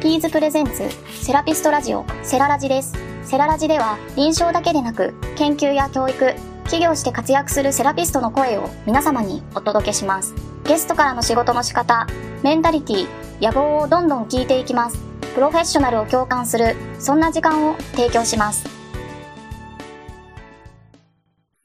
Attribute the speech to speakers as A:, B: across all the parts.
A: ピーズプレゼンツセラピストラジオセララジです。セララジでは臨床だけでなく研究や教育、企業して活躍するセラピストの声を皆様にお届けします。ゲストからの仕事の仕方、メンタリティ、野望をどんどん聞いていきます。プロフェッショナルを共感する、そんな時間を提供します。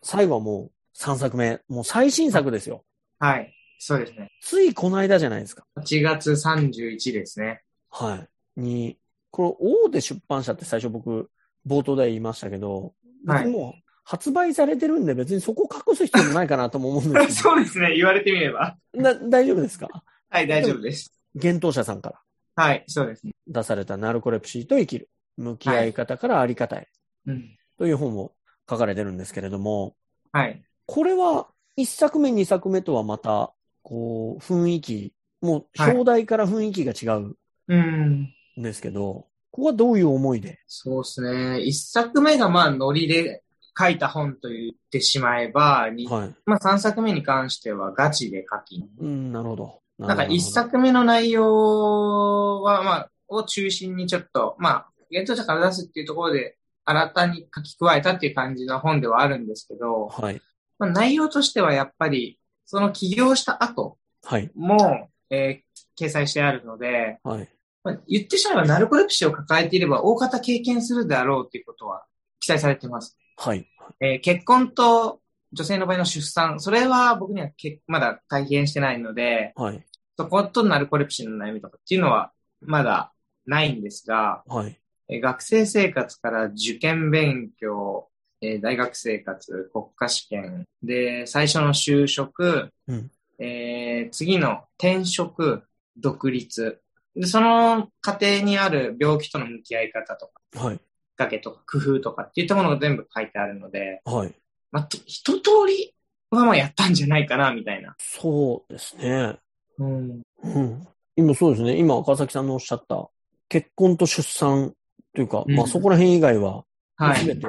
B: 最後はもう3作目。もう最新作ですよ。
C: はい。そうですね。
B: ついこの間じゃないですか。
C: 8月31ですね。
B: はい。に、これ大手出版社って最初僕、冒頭で言いましたけど、
C: はい
B: もう発売されてるんで別にそこ隠す必要もないかなとも思うんですけ
C: そうですね。言われてみれば。
B: ど、な大丈夫ですか？
C: はい、大丈夫です。
B: 幻冬者さんから
C: はい、そうですね。
B: 出されたナルコレプシーと生きる。向き合い方からあり方へ
C: うん。
B: という本を書かれてるんですけれども、
C: はい。
B: これは1作目、2作目とはまた、こう、雰囲気、もう
C: はい
B: 表題から雰囲気が違う
C: うん。
B: んですけど、ここはどういう思いで？
C: そうですね。一作目がまあ、ノリで書いた本と言ってしまえば、に
B: はい。
C: まあ、三作目に関してはガチで書き。
B: うん、なるほど。
C: なんか一作目の内容は、まあ、を中心にちょっと、まあ、現当者から出すっていうところで、新たに書き加えたっていう感じの本ではあるんですけど、
B: はい。
C: まあ、内容としてはやっぱり、その起業した後
B: はい。
C: も、えー掲載してあるので、
B: はい。
C: まあ、言ってしまえばナルコレプシーを抱えていれば大方経験するであろうということは記載されています。
B: はい。
C: えー結婚と女性の場合の出産、それは僕にはけまだ体験してないので、
B: はい。
C: そことナルコレプシーの悩みとかっていうのはまだないんですが、
B: はい。
C: えー学生生活から受験勉強、えー大学生活、国家試験、で、最初の就職、
B: うん
C: えー次の転職、独立、で、その過程にある病気との向き合い方とか、
B: はい。
C: かけとか工夫とかっていったものが全部書いてあるので、
B: はい。
C: まあ、と一通りはまあやったんじゃないかな、みたいな。
B: そうですね。
C: うん。
B: うん。今そうですね。今、岡崎さんのおっしゃった、結婚と出産というか、
C: うん
B: まあそこら辺以外は、
C: はい。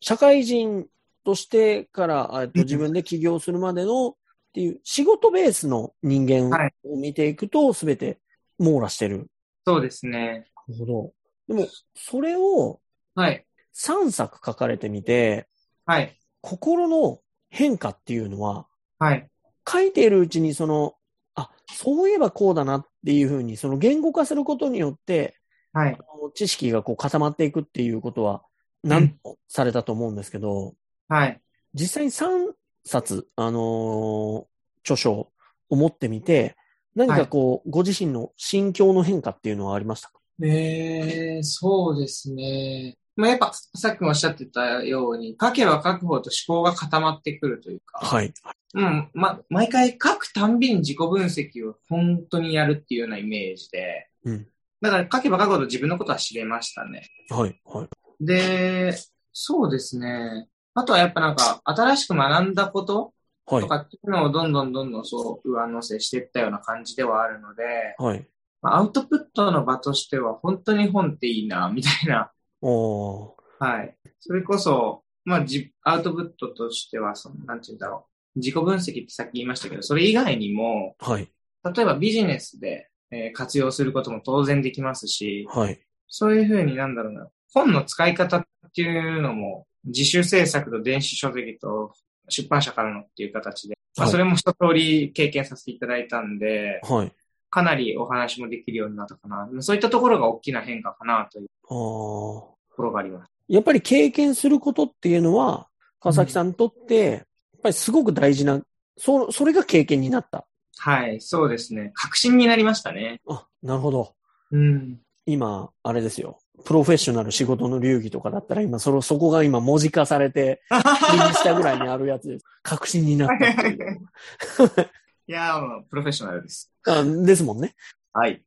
B: 社会人としてから、えっと
C: うん
B: 自分で起業するまでのっていう仕事ベースの人間
C: はい
B: を見ていくと、すべて網羅してる。
C: そうですね。
B: なるほど。でも、それを
C: はい。
B: 3作書かれてみて、
C: はい。
B: 心の変化っていうのは、
C: はい。
B: 書いているうちにその、あ、そういえばこうだなっていうふうに、その言語化することによって、
C: はい。
B: あの知識がこう固まっていくっていうことは、なんとされたと思うんですけど、
C: はい。
B: 実際に3冊、あのー著書を持ってみて、何かこう、ご自身の心境の変化っていうのはありましたか？
C: えー、そうですね。まあ、やっぱ、さっきもおっしゃってたように、書けば書くほど思考が固まってくるというか、
B: はい。
C: うん、ま、毎回書くたんびに自己分析を本当にやるっていうようなイメージで、
B: うん。
C: だから書けば書くほど自分のことは知れましたね。
B: はい。はい。
C: で、そうですね。あとはやっぱなんか、新しく学んだこと
B: はい
C: と。かっていうのをどんどんどんどんそう上乗せしていったような感じではあるので、
B: はい。
C: まあアウトプットの場としては本当に本っていいな、みたいな。
B: おー。
C: はい。それこそ、まあ、じ、アウトプットとしては、その、なんて言うんだろう。自己分析ってさっき言いましたけど、それ以外にも、
B: はい。
C: 例えばビジネスで、えー活用することも当然できますし、
B: はい。
C: そういうふうになんだろうな、本の使い方っていうのも、自主制作と電子書籍と出版社からのっていう形で、まあ、
B: はい
C: それも一通り経験させていただいたんで、
B: はい。
C: かなりお話もできるようになったかな。そういったところが大きな変化かなという。ところがあります。
B: やっぱり経験することっていうのは、川崎さんにとって、やっぱりすごく大事な、そ、それが経験になった。
C: はい、そうですね。確信になりましたね。
B: あ、なるほど。
C: うん。
B: 今、あれですよ。プロフェッショナル仕事の流儀とかだったら今、その、そこが今文字化されて、右下ぐらいにあるやつです。確信になったっていう。
C: いやープロフェッショナルです。
B: あですもんね。
C: はい。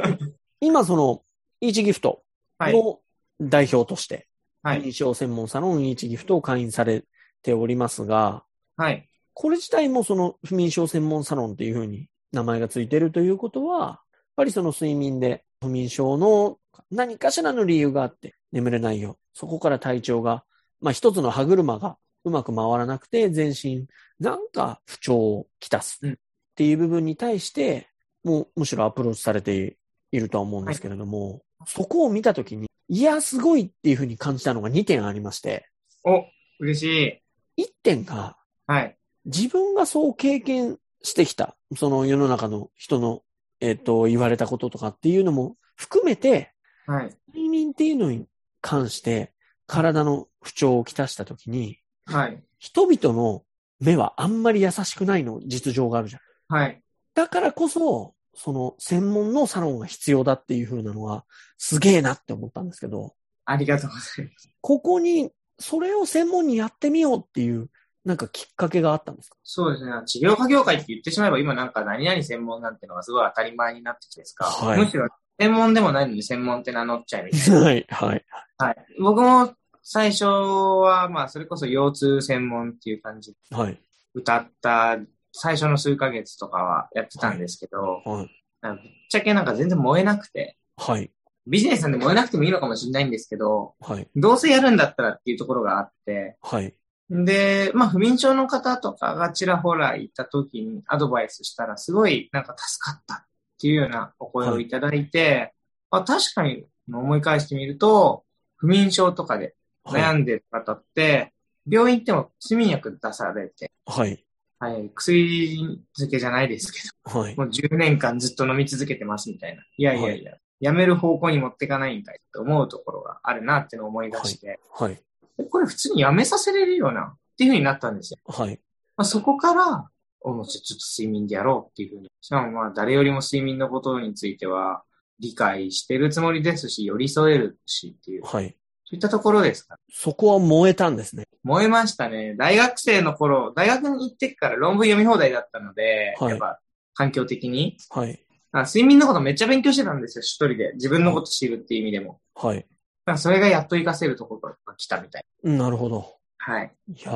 B: 今、その、イーチギフト
C: はい。
B: の代表として、
C: はい。
B: 認証専門サロンイーチギフトを会員されておりますが、
C: はい。
B: これ自体もその不眠症専門サロンっていうふうに名前がついてるということは、やっぱりその睡眠で不眠症の何かしらの理由があって眠れないよ。そこから体調が、まあ一つの歯車がうまく回らなくて全身なんか不調をきたす
C: うん
B: っていう部分に対して、もうむしろアプローチされているとは思うんですけれども、そこを見たときに、いや、すごいっていうふうに感じたのが2点ありまして、
C: お、嬉しい。
B: 1点が、
C: はい。
B: 自分がそう経験してきた、その世の中の人の、えっ、と、言われたこととかっていうのも含めて、
C: はい。
B: 睡眠っていうのに関して、体の不調をきたしたときに、
C: はい。
B: 人々の目はあんまり優しくないの実情があるじゃん。
C: はい。
B: だからこそ、その専門のサロンが必要だっていう風なのは、すげえなって思ったんですけど、
C: ありがとうございます。
B: ここに、それを専門にやってみようっていう、なんかきっかけがあったんですか？
C: そうですね。治療科業界って言ってしまえば今なんか何々専門なんてのがすごい当たり前になってきてですか？
B: はい
C: むしろ専門でもないのに専門って名乗っちゃいみたいな。
B: はい、はい。
C: はい。僕も最初はまあそれこそ腰痛専門っていう感じで
B: はい、
C: 歌った最初の数ヶ月とかはやってたんですけど、
B: はい、
C: ぶっちゃけなんか全然燃えなくて、
B: はい、
C: ビジネスなんで燃えなくてもいいのかもしれないんですけど、
B: はい、
C: どうせやるんだったらっていうところがあって、
B: はい、
C: で、まあ、不眠症の方とかがちらほらいた時にアドバイスしたら、すごいなんか助かったっていうようなお声をいただいて、あ確かに思い返してみると、不眠症とかで悩
B: はい、
C: んでる方って、病院行っても睡眠薬出されて、
B: はい、
C: はい、薬漬けじゃないですけ
B: はい。
C: ど、もう10年間ずっと飲み続けてますみたいな。いやいやいや、やめる方向に持ってかないんかいって思うところがあるなっていうのを思い出して、
B: はい、
C: でこれ普通にやめさせれるよなっていう風になったんですよ。
B: はい、
C: まあ、そこから、おもうちょっと睡眠でやろうっていう風に。しかもまあ誰よりも睡眠のことについては理解してるつもりですし、寄り添えるしっていう、そ
B: はい。
C: ういったところですか。
B: そこは燃えたんですね。
C: 燃えましたね。大学生の頃、大学に行ってから論文読み放題だったので、
B: はい
C: やっぱ環境的に。
B: はい、
C: あ睡眠のことめっちゃ勉強してたんですよ、一人で。自分のこと知るっていう意味でも。
B: はい。
C: それがやっと活かせるところが来たみたい。
B: なるほど。
C: はい。
B: いや、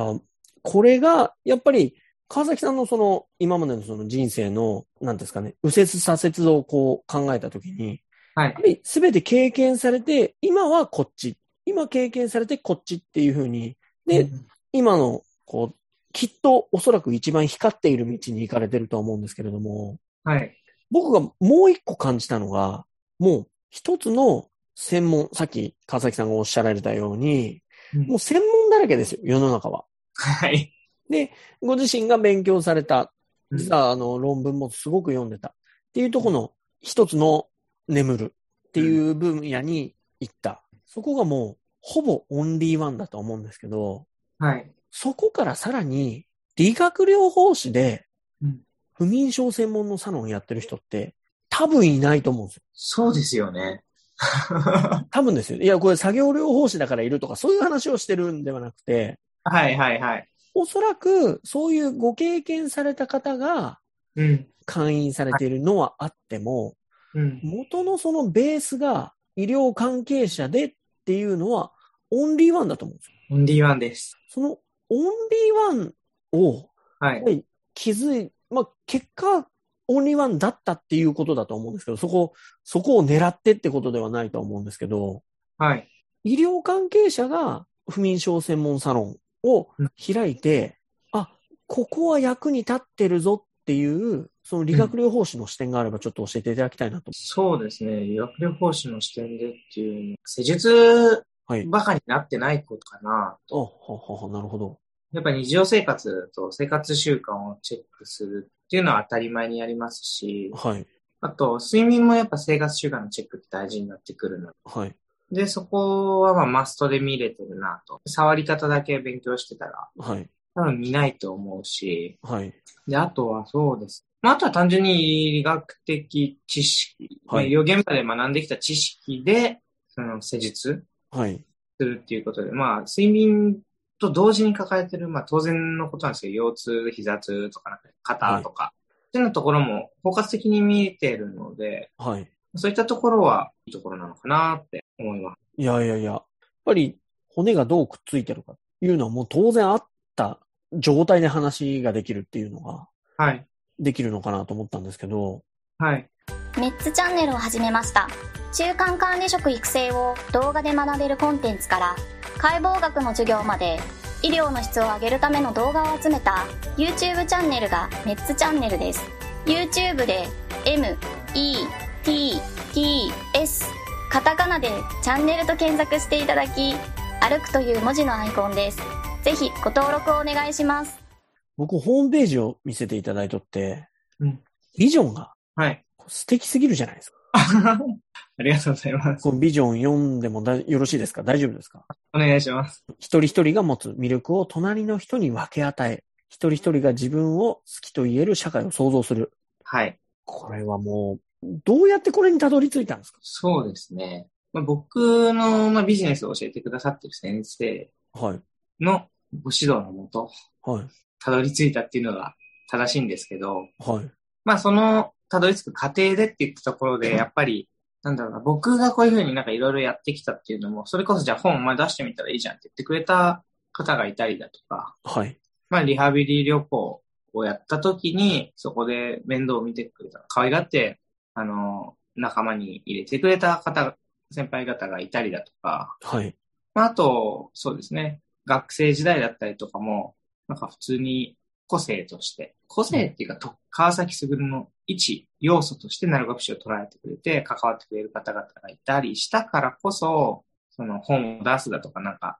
B: これが、やっぱり、川崎さんのその、今までのその人生の、なんですかね、右折左折をこう考えたときに、
C: はい
B: やっぱ。り全て経験されて、今はこっち。今経験されてこっちっていうふうに、で、
C: うん
B: 今の、こう、きっとおそらく一番光っている道に行かれてると思うんですけれども、
C: はい。
B: 僕がもう一個感じたのが、もう一つの専門、さっき川崎さんがおっしゃられたように、
C: うん
B: もう専門だらけですよ、世の中は。
C: はい。
B: で、ご自身が勉強された、
C: うん
B: 実はあの論文もすごく読んでたっていうところの一つの眠るっていう分野に行った。そこがもうほぼオンリーワンだと思うんですけど、
C: はい。
B: そこからさらに理学療法士で
C: うん
B: 不眠症専門のサロンやってる人って多分いないと思うんですよ。
C: そうですよね。
B: 多分ですよ。いや、これ作業療法士だからいるとかそういう話をしてるんではなくて、
C: はいはいはい。
B: おそらくそういうご経験された方が
C: うん。
B: 会員されているのはあっても、
C: うん。
B: 元のそのベースが医療関係者でっていうのはオンリーワンだと思うんですよ。
C: オンリーワンです。
B: そのオンリーワンを
C: はい。
B: 気づい、まあ、結果、オンリーワンだったっていうことだと思うんですけど、そこ、そこを狙ってってことではないと思うんですけど、
C: はい。
B: 医療関係者が不眠症専門サロンを開いて、あ、ここは役に立ってるぞっていう、その理学療法士の視点があればちょっと教えていただきたいなと。
C: そうですね。医学療法士の視点でっていう、施術
B: はい。
C: ばかりなってないことかな。
B: あ、ははは、なるほど。
C: やっぱ日常生活と生活習慣をチェックするっていうのは当たり前にやりますし、
B: はい。
C: あと、睡眠もやっぱ生活習慣のチェックって大事になってくるの
B: はい。
C: で、そこはまあマストで見れてるなと。触り方だけ勉強してたら、
B: はい。
C: 多分見ないと思うし、
B: はい。
C: で、あとはそうです。まあ、あとは単純に医学的知識、まあ
B: はい
C: 医療現場で学んできた知識で、その施術
B: はい。
C: するっていうことで、まあ、睡眠と同時に抱えてる、まあ、当然のことなんですけど、腰痛、膝痛とか肩とか、っていうところも包括的に見えているので、
B: はい。
C: そういったところはいいところなのかなって思います。
B: いやいやいや、やっぱり骨がどうくっついてるかっていうのはもう当然あった状態で話ができるっていうのが
C: はい。
B: できるのかなと思ったんですけど、
C: はい。
A: メッツチャンネルを始めました中間管理職育成を動画で学べるコンテンツから解剖学の授業まで医療の質を上げるための動画を集めた YouTube チャンネルがメッツチャンネルです YouTube で M, E, t, t, s カタカナでチャンネルと検索していただき、歩くという文字のアイコンです。ぜひご登録をお願いします。
B: 僕、ホームページを見せていただいとって、
C: うん
B: ビジョンが
C: はい。
B: 素敵すぎるじゃないですか。
C: ありがとうございます。
B: このビジョン読んでもだよろしいですか？大丈夫ですか？
C: お願いします。
B: 一人一人が持つ魅力を隣の人に分け与え、一人一人が自分を好きと言える社会を創造する。
C: はい。
B: これはもう、どうやってこれにたどり着いたんですか？
C: そうですね。まあ、僕の、まあ、ビジネスを教えてくださってる先生
B: はい。
C: のご指導のもと、
B: はい。
C: たどり着いたっていうのが正しいんですけど、
B: はい。
C: まあその、たどり着く過程でって言ったところで、やっぱり、なんだろうな、僕がこういうふうになんかいろいろやってきたっていうのも、それこそじゃあ本お前出してみたらいいじゃんって言ってくれた方がいたりだとか、
B: はい。
C: まあリハビリ旅行をやった時に、そこで面倒を見てくれた、可愛がって、あの、仲間に入れてくれた方、先輩方がいたりだとか、
B: はい。
C: まああと、そうですね、学生時代だったりとかも、なんか普通に個性として、個性っていうか、と川崎卓の一要素として鳴学士を捉えてくれて、関わってくれる方々がいたりしたからこそ、その本を出すだとか、なんか、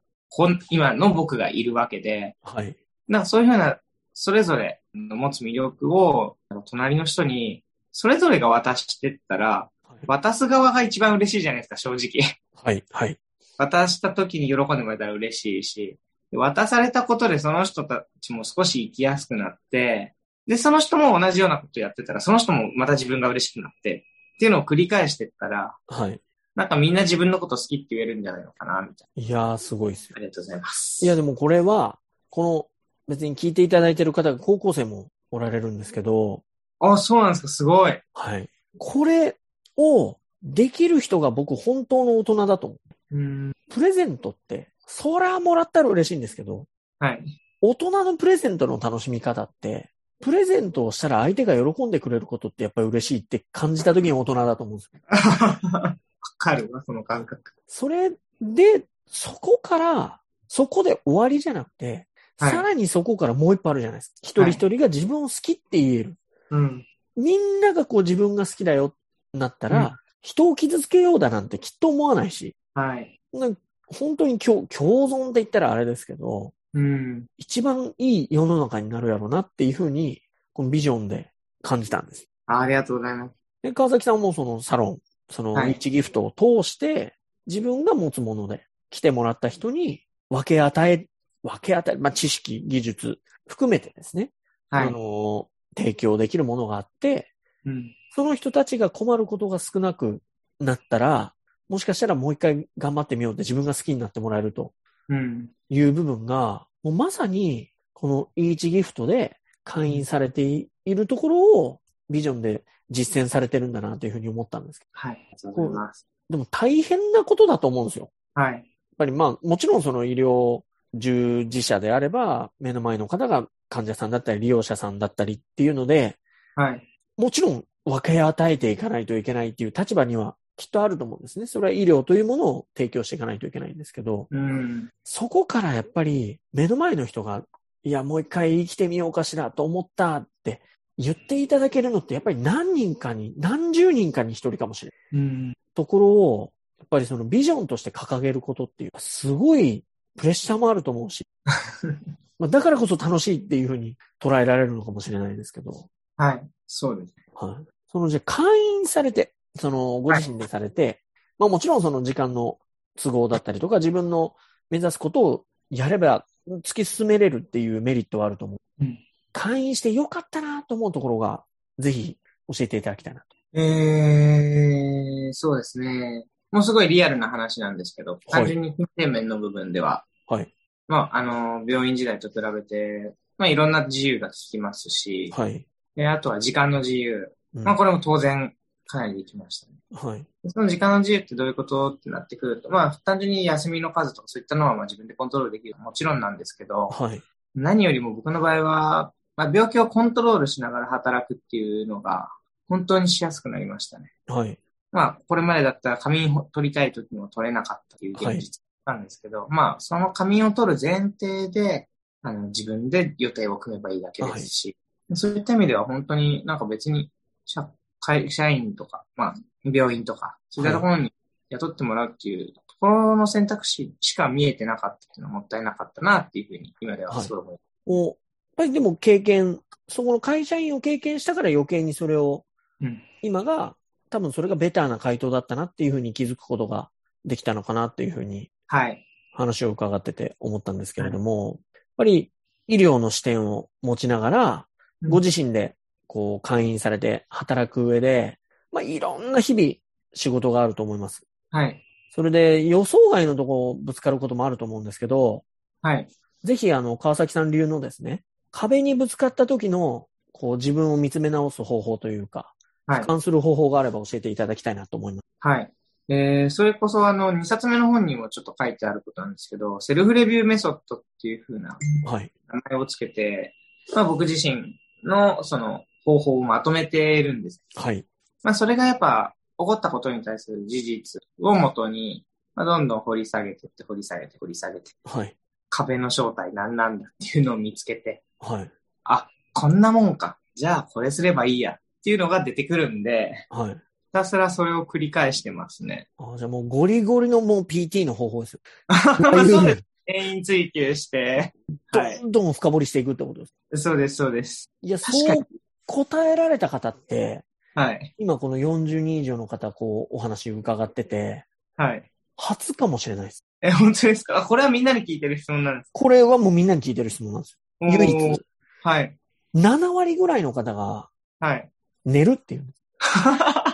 C: 今の僕がいるわけで、
B: はい。
C: なんかそういうふうな、それぞれの持つ魅力を、隣の人に、それぞれが渡してったら、渡す側が一番嬉しいじゃないですか、正直。
B: はい。はい。
C: 渡した時に喜んでもらえたら嬉しいし、渡されたことでその人たちも少し生きやすくなって、で、その人も同じようなことやってたら、その人もまた自分が嬉しくなって、っていうのを繰り返してったら、
B: はい。
C: なんかみんな自分のこと好きって言えるんじゃないのかな、みたい
B: いやー、すごいですよ
C: な。あ。りがとうございます。
B: いや、でもこれは、この、別に聞いていただいてる方が高校生もおられるんですけど、
C: あ、そうなんですか、すごい。
B: はい。これをできる人が僕本当の大人だと思う。
C: うん。
B: プレゼントって、そらもらったら嬉しいんですけど、
C: はい。
B: 大人のプレゼントの楽しみ方って、プレゼントをしたら相手が喜んでくれることってやっぱり嬉しいって感じた時に大人だと思うんですよ。
C: わかるわ、その感覚。
B: それで、そこから、そこで終わりじゃなくて、
C: はい
B: さらにそこからもう一歩あるじゃないですか。一人一人が自分を好きって言える。
C: うん。
B: みんながこう自分が好きだよってなったら、
C: うん
B: 人を傷つけようだなんてきっと思わないし、
C: はい。
B: 本当に共共存って言ったらあれですけど、
C: うん。
B: 一番いい世の中になるやろうなっていうふうに、このビジョンで感じたんです。
C: あありがとうございます。
B: で、川崎さんもそのサロン、その
C: はい
B: リッチギフトを通して、自分が持つもので来てもらった人に分け与え、分け与え、まあ、知識、技術含めてですね、
C: はい
B: あ。の、提供できるものがあって、
C: うん。
B: その人たちが困ることが少なくなったら、もしかしたらもう一回頑張ってみようって自分が好きになってもらえると
C: うん。
B: いう部分が、もうまさにこのイーチギフトで会員されているところをビジョンで実践されてるんだなというふうに思ったんですけ
C: はい。ありがとうございます。
B: ど。でも大変なことだと思うんですよ。
C: はい。
B: やっぱりまあもちろんその医療従事者であれば目の前の方が患者さんだったり利用者さんだったりっていうので、
C: はい。
B: もちろん分け与えていかないといけないっていう立場にはきっとあると思うんですね。それは医療というものを提供していかないといけないんですけど、
C: うん。
B: そこからやっぱり目の前の人が、いや、もう一回生きてみようかしらと思ったって言っていただけるのってやっぱり何人かに、何十人かに一人かもしれない。
C: うん。
B: ところを、やっぱりそのビジョンとして掲げることっていう、すごいプレッシャーもあると思うし、まあだからこそ楽しいっていうふうに捉えられるのかもしれないですけど、
C: はい。そうです。
B: はい。そのじゃあ会員されて、そのご自身でされて、まあもちろんその時間の都合だったりとか、自分の目指すことをやれば突き進めれるっていうメリットはあると思う。
C: うん
B: 会員してよかったなと思うところが、ぜひ教えていただきたいなと。
C: えー、そうですね。もうすごいリアルな話なんですけど、単純に金銭面の部分では、
B: はい。
C: まあ、あの、病院時代と比べて、まあ、いろんな自由が効きますし、
B: はい。
C: であとは時間の自由。
B: うん
C: まあ、これも当然、かなりできましたね。
B: はい。
C: その時間の自由ってどういうことってなってくると、まあ、単純に休みの数とかそういったのはまあ自分でコントロールできる。もちろんなんですけど、
B: はい。
C: 何よりも僕の場合は、まあ、病気をコントロールしながら働くっていうのが、本当にしやすくなりましたね。
B: はい。
C: まあ、これまでだったら仮眠を取りたい時も取れなかったという現実なんですけど、まあ、その仮眠を取る前提で、あの、自分で予定を組めばいいだけですし、そういった意味では本当になんか別に社会社員とか、まあ、病院とか、そういったところに雇ってもらうっていうところの選択肢しか見えてなかったっていうのはもったいなかったなっていうふうに今ではすごい思います。
B: もう、やっぱりでも経験、そこの会社員を経験したから余計にそれを、
C: うん。
B: 今が、多分それがベターな回答だったなっていうふうに気づくことができたのかなっていうふうに
C: はい。
B: 話を伺ってて思ったんですけれども、やっぱり医療の視点を持ちながら、
C: うん
B: ご自身でこう会員されて働く上で、まあいろんな日々仕事があると思います。
C: はい。
B: それで予想外のとこぶつかることもあると思うんですけど、
C: はい。
B: ぜひあの川崎さん流のですね、壁にぶつかった時のこう自分を見つめ直す方法というか、
C: はい
B: 俯瞰する方法があれば教えていただきたいなと思います。
C: はい。えー、それこそあの、2冊目の本にもちょっと書いてあることなんですけど、セルフレビューメソッドっていう風な
B: はい。
C: 名前をつけて、まあ僕自身のその方法をまとめているんです。
B: はい。
C: まあそれがやっぱ起こったことに対する事実をもとに、まあどんどん掘り下げてって掘り下げて掘り下げて、
B: はい。
C: 壁の正体何なんだっていうのを見つけて、
B: はい。
C: あ、こんなもんか。じゃあこれすればいいやっていうのが出てくるんで、
B: はい。
C: ひたすらそれを繰り返してますね。
B: あじゃあもうゴリゴリのもう PT の方法ですよ。
C: そうです。原因追求して、はい。
B: どんどん深掘りしていくってことです。
C: そうです、そうです。
B: いや、そう答えられた方って、
C: はい。
B: 今この40人以上の方、こう、お話伺ってて、
C: はい。
B: 初かもしれないです。
C: え、本当ですか？あこれはみんなに聞いてる質問なんです
B: これはもうみんなに聞いてる質問なんです
C: か
B: よ。唯一。
C: はい。
B: 7割ぐらいの方が
C: はい。
B: 寝るっていうんです。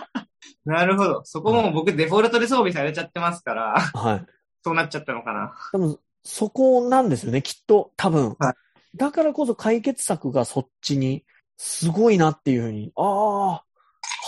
C: なるほど。そこも僕デフォルトで装備されちゃってますから、
B: はい。
C: そうなっちゃったのかな。
B: 多分、そこなんですよね、きっと。多分。
C: は
B: だからこそ解決策がそっちに、すごいなっていうふうに、ああ、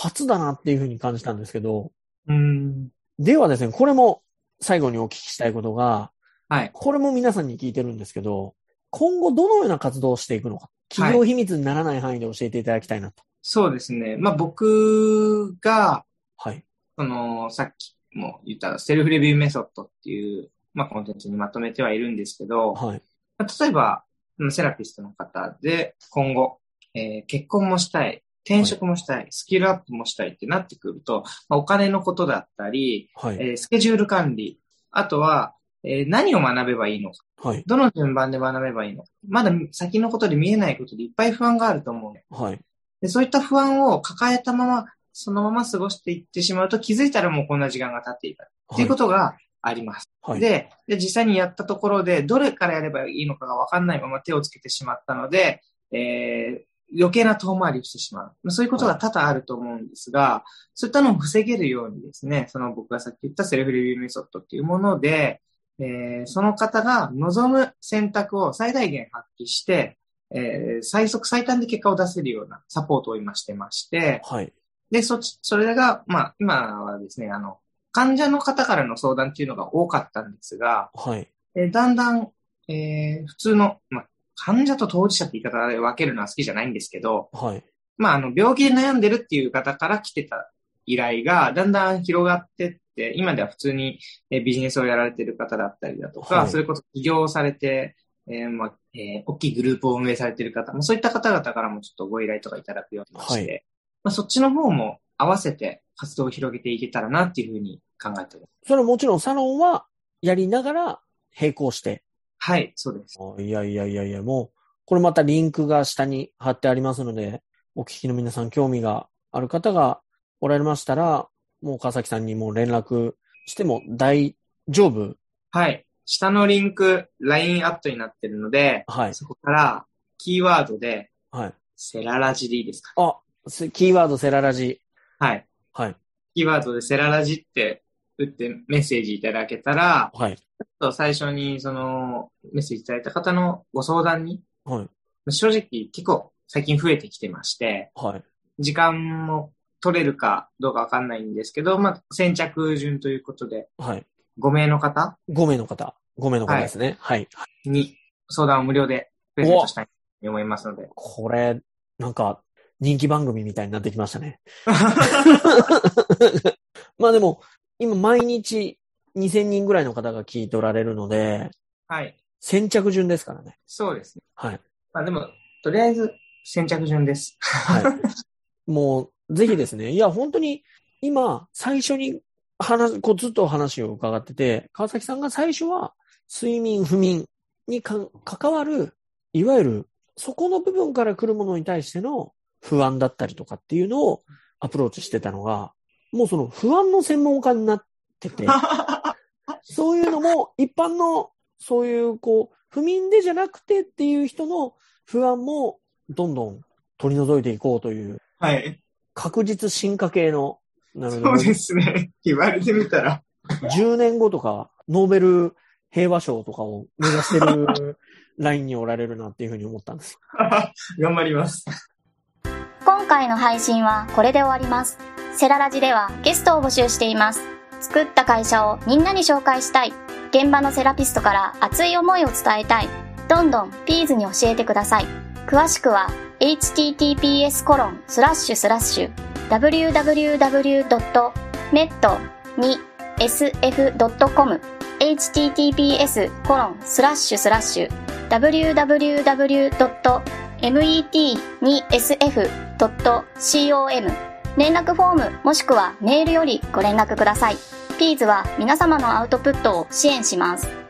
B: 初だなっていうふうに感じたんですけど、
C: うーん。
B: ではですね、これも最後にお聞きしたいことが、
C: はい。
B: これも皆さんに聞いてるんですけど、今後どのような活動をしていくのか、企業秘密にならない範囲で教えていただきたいなと。
C: そうですね。まあ僕が、
B: はい。
C: その、さっきも言ったセルフレビューメソッドっていう、まあコンテンツにまとめてはいるんですけど、
B: はい。
C: まあ例えば、うんセラピストの方で今後、えー結婚もしたい、転職もしたい、スキルアップもしたいってなってくると、まあ、お金のことだったり、
B: はい。
C: えースケジュール管理、あとは、えー何を学べばいいのか、
B: はい。
C: どの順番で学べばいいのか、まだ先のことで見えないことでいっぱい不安があると思う。
B: はい。
C: でそういった不安を抱えたまま、そのまま過ごしていってしまうと気づいたらもうこんな時間が経っていた。っていうことがあります。
B: はい。
C: でで、実際にやったところで、どれからやればいいのかがわかんないまま手をつけてしまったので、えー余計な遠回りをしてしまう。まあそういうことが多々あると思うんですが、そういったのを防げるようにですね、その僕がさっき言ったセルフレビューメソッドっていうもので、えーその方が望む選択を最大限発揮して、えー最速最短で結果を出せるようなサポートを今してまして、
B: はい。
C: で、そっち、それが、まあ、今はですね、あの、患者の方からの相談っていうのが多かったんですが、
B: はい。
C: えーだんだん、えー普通の、まあ、患者と当事者って言い方で分けるのは好きじゃないんですけど、
B: はい。
C: まあ、あの、病気で悩んでるっていう方から来てた依頼が、だんだん広がってって、今では普通にえービジネスをやられてる方だったりだとか、
B: はい
C: それこそ起業をされて、えーまあ、えー大きいグループを運営されてる方、まあ、そういった方々からもちょっとご依頼とかいただくようにして、
B: はい
C: まあ、そっちの方も合わせて活動を広げていけたらなっていうふうに考えております。
B: それはもちろんサロンはやりながら並行して。
C: はい、そうです。
B: あいやいやいやいや、もう、これまたリンクが下に貼ってありますので、お聞きの皆さん興味がある方がおられましたら、もう川崎さんにも連絡しても大丈夫。
C: はい。下のリンク、LINE アットになってるので、
B: はい。
C: そこからキーワードで、
B: はい。
C: セララジでいいですか？
B: あ、せキーワードセララジ。
C: はい。
B: はい。
C: キーワードでセララジって打ってメッセージいただけたら、
B: はい。
C: と最初にそのメッセージいただいた方のご相談に、
B: はい。
C: 正直結構最近増えてきてまして、
B: はい。
C: 時間も取れるかどうかわかんないんですけど、まあ、先着順ということで、
B: はい。
C: 5名の方
B: ？5名の方。5名の方ですね。はい。
C: に相談を無料でプレゼントしたいと思いますので。
B: これ、なんか、人気番組みたいになってきましたね。まあでも、今毎日2000人ぐらいの方が聞いておられるので、
C: はい。
B: 先着順ですからね。
C: そうですね。
B: はい。
C: まあでも、とりあえず先着順です。
B: はい。もう、ぜひですね。いや、本当に、今、最初に話、こうずっと話を伺ってて、川崎さんが最初は睡眠、不眠にか関わる、いわゆるそこの部分から来るものに対しての不安だったりとかっていうのをアプローチしてたのが、もうその不安の専門家になってて、そういうのも一般のそういうこう、不眠でじゃなくてっていう人の不安もどんどん取り除いていこうという、
C: はい。
B: 確実進化系の、なの
C: そうですね。言われてみたら。
B: 10年後とか、ノーベル平和賞とかを目指してるラインにおられるなっていうふうに思ったんです。
C: 頑張ります。
A: 今回の配信はこれで終わります。セララジではゲストを募集しています。作った会社をみんなに紹介したい。現場のセラピストから熱い思いを伝えたい。どんどんピーズに教えてください。詳しくは https コロンスラッシュスラッシュ www.met2sf.com https コロンスラッシュスラッシュ www.met met2sf.com 連絡フォームもしくはメールよりご連絡ください。ピーズは皆様のアウトプットを支援します。